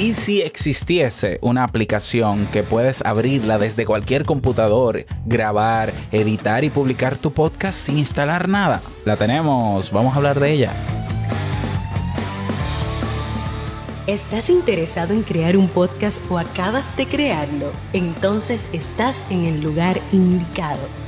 ¿Y si existiese una aplicación que puedes abrirla desde cualquier computador, grabar, editar y publicar tu podcast sin instalar nada? La tenemos, vamos a hablar de ella. ¿Estás interesado en crear un podcast o acabas de crearlo? Entonces estás en el lugar indicado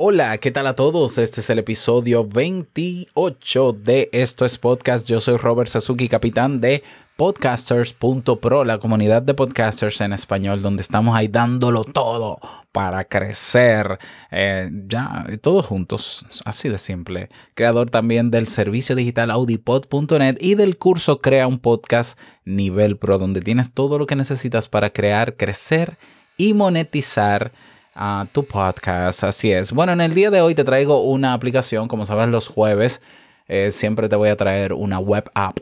Hola, ¿qué tal a todos? Este es el episodio 28 de Esto es Podcast. Yo soy Robert Sasuki, capitán de podcasters.pro, la comunidad de podcasters en español, donde estamos ahí dándolo todo para crecer. Eh, ya, todos juntos, así de simple. Creador también del servicio digital audipod.net y del curso Crea un Podcast Nivel Pro, donde tienes todo lo que necesitas para crear, crecer y monetizar a tu podcast. Así es. Bueno, en el día de hoy te traigo una aplicación. Como sabes, los jueves eh, siempre te voy a traer una web app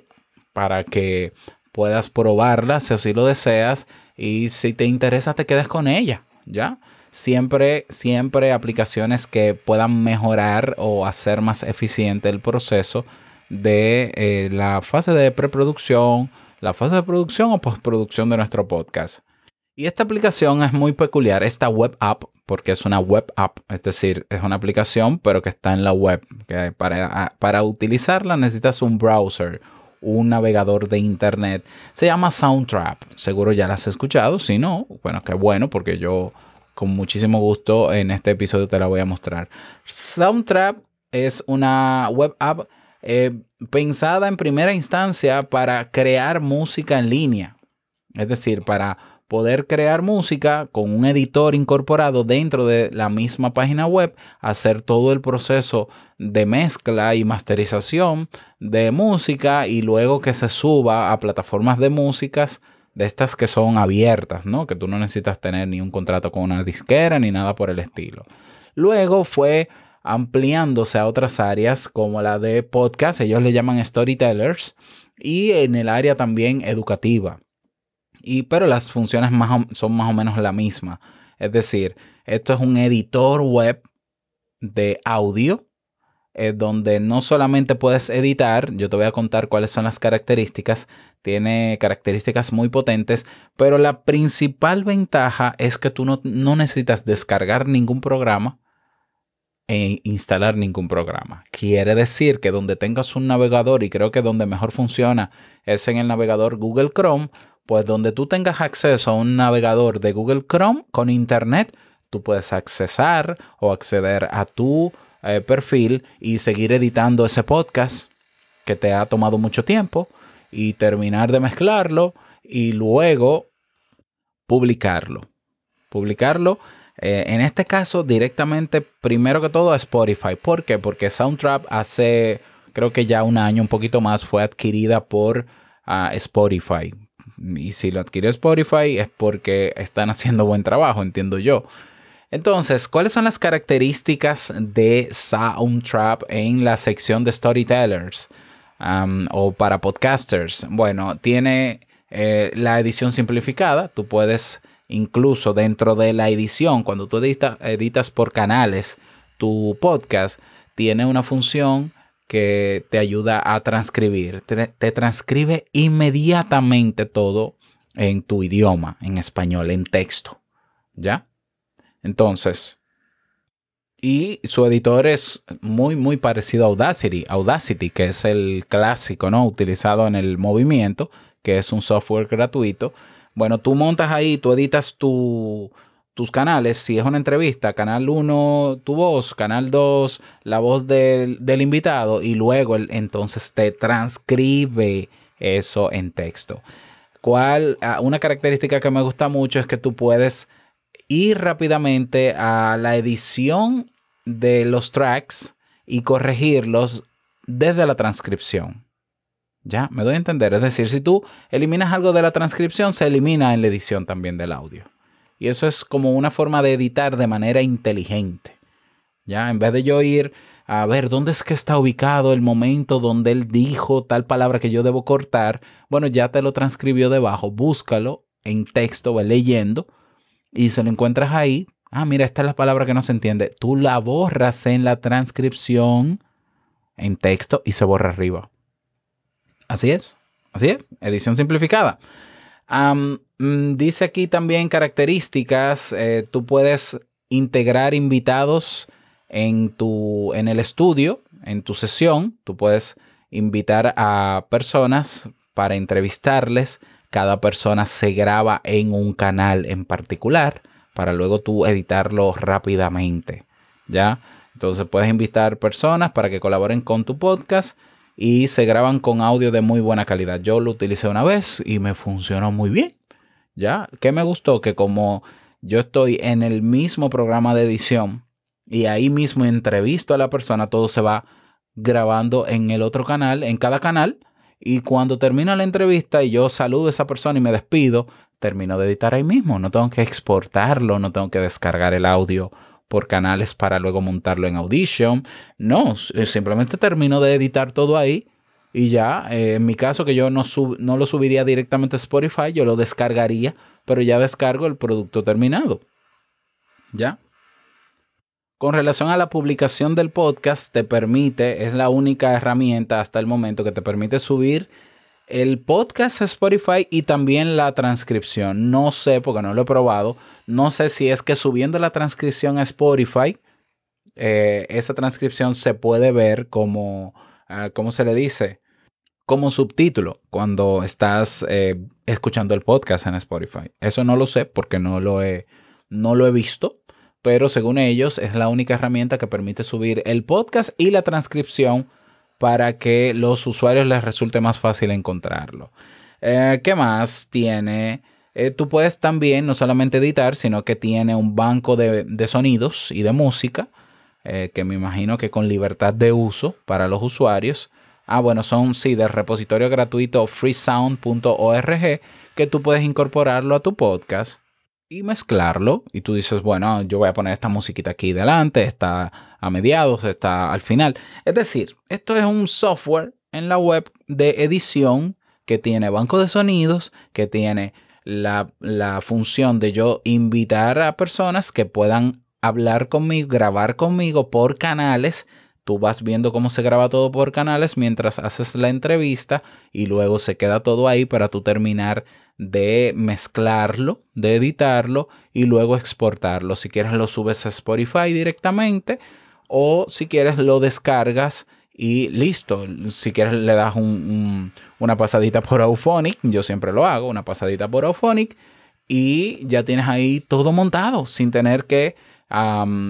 para que puedas probarla si así lo deseas. Y si te interesa, te quedes con ella. ¿Ya? Siempre, siempre aplicaciones que puedan mejorar o hacer más eficiente el proceso de eh, la fase de preproducción, la fase de producción o postproducción de nuestro podcast. Y esta aplicación es muy peculiar, esta web app, porque es una web app, es decir, es una aplicación, pero que está en la web. Que para, para utilizarla necesitas un browser, un navegador de internet. Se llama Soundtrap. Seguro ya la has escuchado. Si no, bueno, qué bueno, porque yo con muchísimo gusto en este episodio te la voy a mostrar. Soundtrap es una web app eh, pensada en primera instancia para crear música en línea. Es decir, para poder crear música con un editor incorporado dentro de la misma página web, hacer todo el proceso de mezcla y masterización de música y luego que se suba a plataformas de músicas de estas que son abiertas, ¿no? Que tú no necesitas tener ni un contrato con una disquera ni nada por el estilo. Luego fue ampliándose a otras áreas como la de podcast, ellos le llaman storytellers, y en el área también educativa pero las funciones son más o menos la misma. Es decir, esto es un editor web de audio eh, donde no solamente puedes editar, yo te voy a contar cuáles son las características, tiene características muy potentes, pero la principal ventaja es que tú no, no necesitas descargar ningún programa e instalar ningún programa. Quiere decir que donde tengas un navegador, y creo que donde mejor funciona es en el navegador Google Chrome, pues donde tú tengas acceso a un navegador de Google Chrome con Internet, tú puedes accesar o acceder a tu eh, perfil y seguir editando ese podcast que te ha tomado mucho tiempo y terminar de mezclarlo y luego publicarlo. Publicarlo, eh, en este caso, directamente, primero que todo, a Spotify. ¿Por qué? Porque Soundtrap hace, creo que ya un año, un poquito más, fue adquirida por ah, Spotify y si lo adquirió Spotify es porque están haciendo buen trabajo, entiendo yo. Entonces, ¿cuáles son las características de Soundtrap en la sección de Storytellers um, o para podcasters? Bueno, tiene eh, la edición simplificada. Tú puedes incluso dentro de la edición, cuando tú editas por canales, tu podcast tiene una función que te ayuda a transcribir. Te, transcribe inmediatamente todo en tu idioma, en español, en texto. ¿Ya? Entonces, y su editor es muy, muy parecido a Audacity. Audacity, que es el clásico, ¿no? Utilizado en el movimiento, que es un software gratuito. Bueno, tú montas ahí, tú editas tu, tus canales, si es una entrevista, canal 1 tu voz, canal 2 la voz del, invitado y luego entonces te transcribe eso en texto. ¿Cuál? Ah, una característica que me gusta mucho es que tú puedes ir rápidamente a la edición de los tracks y corregirlos desde la transcripción. Ya, me doy a entender. Es decir, si tú eliminas algo de la transcripción, se elimina en la edición también del audio. Y eso es como una forma de editar de manera inteligente. Ya, en vez de yo ir a ver dónde es que está ubicado el momento donde él dijo tal palabra que yo debo cortar, bueno, ya te lo transcribió debajo, búscalo en texto, o leyendo y se lo encuentras ahí. Ah, mira, esta es la palabra que no se entiende. Tú la borras en la transcripción en texto y se borra arriba. Así es, así es, edición simplificada. Dice aquí también características, eh, tú puedes integrar invitados en, tu, en el estudio, en tu sesión, tú puedes invitar a personas para entrevistarles, cada persona se graba en un canal en particular para luego tú editarlo rápidamente, ¿ya? Entonces puedes invitar personas para que colaboren con tu podcast y se graban con audio de muy buena calidad. Yo lo utilicé una vez y me funcionó muy bien. ¿Ya? ¿Qué me gustó? Que como yo estoy en el mismo programa de edición y ahí mismo entrevisto a la persona, todo se va grabando en el otro canal, en cada canal. Y cuando termina la entrevista y yo saludo a esa persona y me despido, termino de editar ahí mismo. No tengo que exportarlo, no tengo que descargar el audio por canales para luego montarlo en Audition. No, simplemente termino de editar todo ahí y ya, eh, en mi caso que yo no, no lo subiría directamente a Spotify, yo lo descargaría, pero ya descargo el producto terminado. ¿Ya? Con relación a la publicación del podcast, te permite, es la única herramienta hasta el momento que te permite subir el podcast a Spotify y también la transcripción. No sé, porque no lo he probado. No sé si es que subiendo la transcripción a Spotify, eh, esa transcripción se puede ver como, ah, ¿cómo se le dice? Como subtítulo cuando estás eh, escuchando el podcast en Spotify. Eso no lo sé porque no lo he, no lo he visto. Pero según ellos es la única herramienta que permite subir el podcast y la transcripción para que los usuarios les resulte más fácil encontrarlo. Eh, ¿Qué más tiene? Eh, tú puedes también no solamente editar, sino que tiene un banco de, sonidos y de música, que me imagino que con libertad de uso para los usuarios. Ah, bueno, son sí del repositorio gratuito freesound.org que tú puedes incorporarlo a tu podcast y mezclarlo. Y tú dices, bueno, yo voy a poner esta musiquita aquí delante, está a mediados, está al final. Es decir, esto es un software en la web de edición que tiene banco de sonidos, que tiene la, la función de yo invitar a personas que puedan hablar conmigo, grabar conmigo por canales. Tú vas viendo cómo se graba todo por canales mientras haces la entrevista y luego se queda todo ahí para tú terminar de mezclarlo, de editarlo y luego exportarlo. Si quieres lo subes a Spotify directamente o si quieres lo descargas y listo. Si quieres le das una pasadita por Auphonic, yo siempre lo hago, una pasadita por Auphonic y ya tienes ahí todo montado sin tener que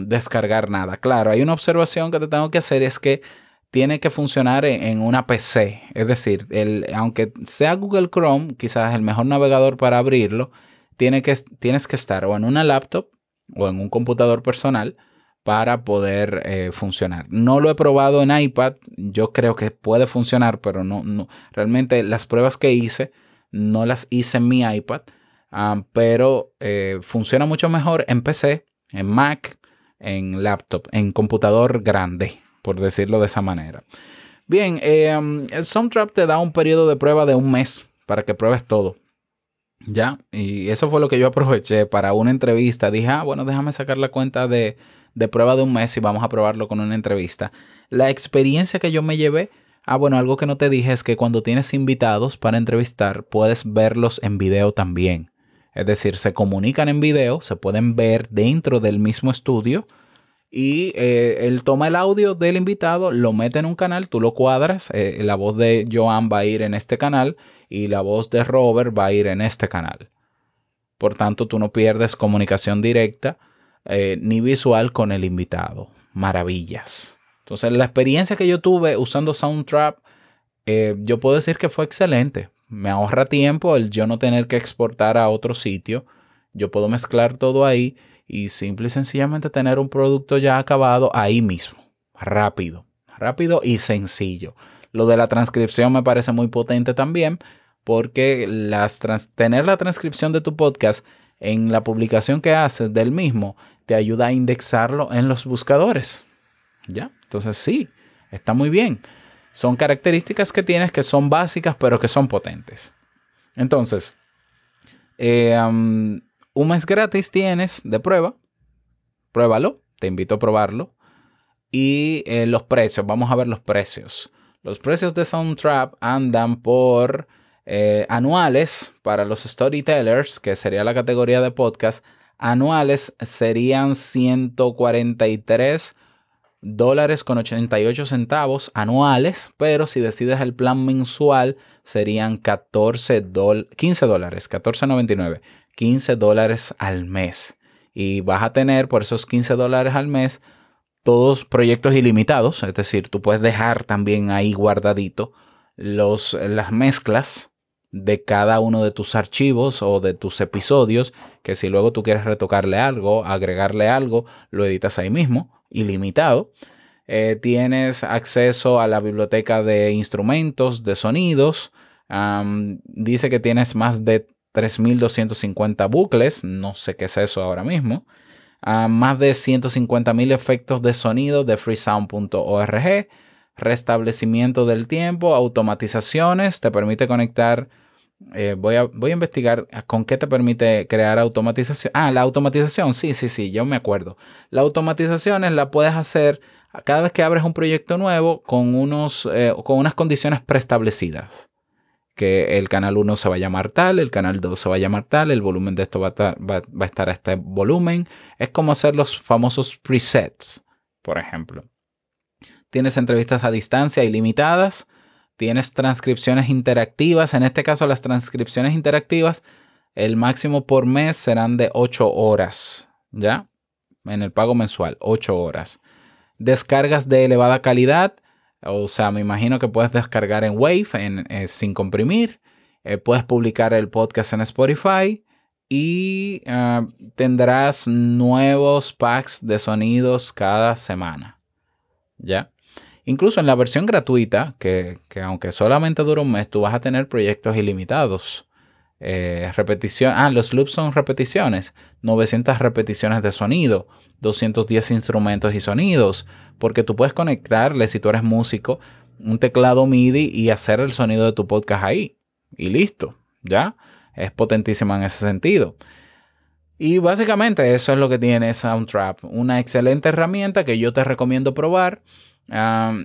descargar nada. Claro, hay una observación que te tengo que hacer es que tiene que funcionar en, una PC. Es decir, el, aunque sea Google Chrome, quizás el mejor navegador para abrirlo, tiene que, tienes que estar o en una laptop o en un computador personal para poder eh, funcionar. No lo he probado en iPad, yo creo que puede funcionar, pero no, no realmente las pruebas que hice no las hice en mi iPad, pero eh, funciona mucho mejor en PC, en Mac, en laptop, en computador grande por decirlo de esa manera. Bien, eh, um, el Soundtrap te da un periodo de prueba de un mes para que pruebes todo. Ya, y eso fue lo que yo aproveché para una entrevista. Dije, ah, bueno, déjame sacar la cuenta de, de prueba de un mes y vamos a probarlo con una entrevista. La experiencia que yo me llevé, ah, bueno, algo que no te dije es que cuando tienes invitados para entrevistar, puedes verlos en video también. Es decir, se comunican en video, se pueden ver dentro del mismo estudio y eh, él toma el audio del invitado, lo mete en un canal, tú lo cuadras, eh, la voz de Joan va a ir en este canal y la voz de Robert va a ir en este canal. Por tanto, tú no pierdes comunicación directa eh, ni visual con el invitado. Maravillas. Entonces, la experiencia que yo tuve usando Soundtrap, yo puedo decir que fue excelente. Me ahorra tiempo el yo no tener que exportar a otro sitio. Yo puedo mezclar todo ahí y simple y sencillamente tener un producto ya acabado ahí mismo, rápido, rápido y sencillo. Lo de la transcripción me parece muy potente también porque las tener la transcripción de tu podcast en la publicación que haces del mismo te ayuda a indexarlo en los buscadores. ¿Ya? Entonces sí, está muy bien. Son características que tienes que son básicas pero que son potentes. Entonces, eh, un mes gratis tienes de prueba. Pruébalo, te invito a probarlo. Y eh, los precios, vamos a ver los precios. Los precios de Soundtrap andan por eh, anuales para los storytellers, que sería la categoría de podcast. Anuales serían 143 dólares con 88 centavos anuales, pero si decides el plan mensual serían 14 15 dólares, 14.99, 15 dólares al mes. Y vas a tener por esos 15 dólares al mes todos proyectos ilimitados, es decir, tú puedes dejar también ahí guardadito los, las mezclas de cada uno de tus archivos o de tus episodios, que si luego tú quieres retocarle algo, agregarle algo, lo editas ahí mismo, ilimitado. Eh, tienes acceso a la biblioteca de instrumentos, de sonidos. dice que tienes más de 3.250 bucles, no sé qué es eso ahora mismo más de 150.000 efectos de sonido de freesound.org, restablecimiento del tiempo, automatizaciones, te permite conectar. Eh, voy, a, voy a investigar con qué te permite crear automatización. Ah, la automatización, sí, sí, sí, yo me acuerdo. La automatización la puedes hacer cada vez que abres un proyecto nuevo con, unos, eh, con unas condiciones preestablecidas que el canal 1 se va a llamar tal, el canal 2 se va a llamar tal, el volumen de esto va a, estar, a este volumen. Es como hacer los famosos presets, por ejemplo. Tienes entrevistas a distancia ilimitadas, tienes transcripciones interactivas. En este caso, las transcripciones interactivas, el máximo por mes serán de 8 horas, ¿ya? En el pago mensual, 8 horas. Descargas de elevada calidad o sea, me imagino que puedes descargar en Wave eh, sin comprimir. Eh, puedes publicar el podcast en Spotify y ah, tendrás nuevos packs de sonidos cada semana. ¿Ya? Incluso en la versión gratuita, que, aunque solamente dura un mes, tú vas a tener proyectos ilimitados. Eh, repetición, ah, los loops son repeticiones, 900 repeticiones de sonido, 210 instrumentos y sonidos, porque tú puedes conectarle, si tú eres músico, un teclado MIDI y hacer el sonido de tu podcast ahí. Y listo, ¿ya? Es potentísima en ese sentido. Y básicamente eso es lo que tiene Soundtrap, una excelente herramienta que yo te recomiendo probar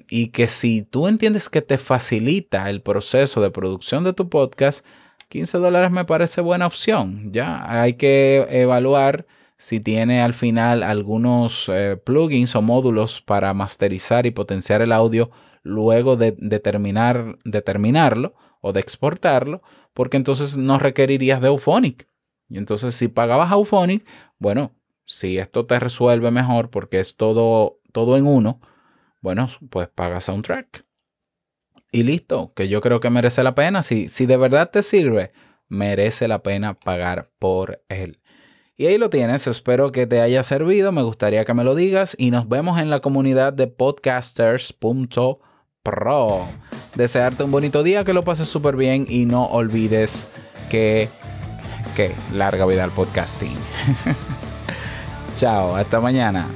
y que si tú entiendes que te facilita el proceso de producción de tu podcast, 15 dólares me parece buena opción. Ya hay que evaluar si tiene al final algunos eh, plugins o módulos para masterizar y potenciar el audio luego de, determinar terminarlo o de exportarlo, porque entonces no requerirías de Auphonic. Y entonces si pagabas Auphonic, bueno, si esto te resuelve mejor porque es todo, todo en uno, bueno, pues pagas Soundtrack. Y listo, que yo creo que merece la pena. Si, si de verdad te sirve, merece la pena pagar por él. Y ahí lo tienes, espero que te haya servido, me gustaría que me lo digas y nos vemos en la comunidad de podcasters.pro. Desearte un bonito día, que lo pases súper bien y no olvides que, que larga vida al podcasting. Chao, hasta mañana.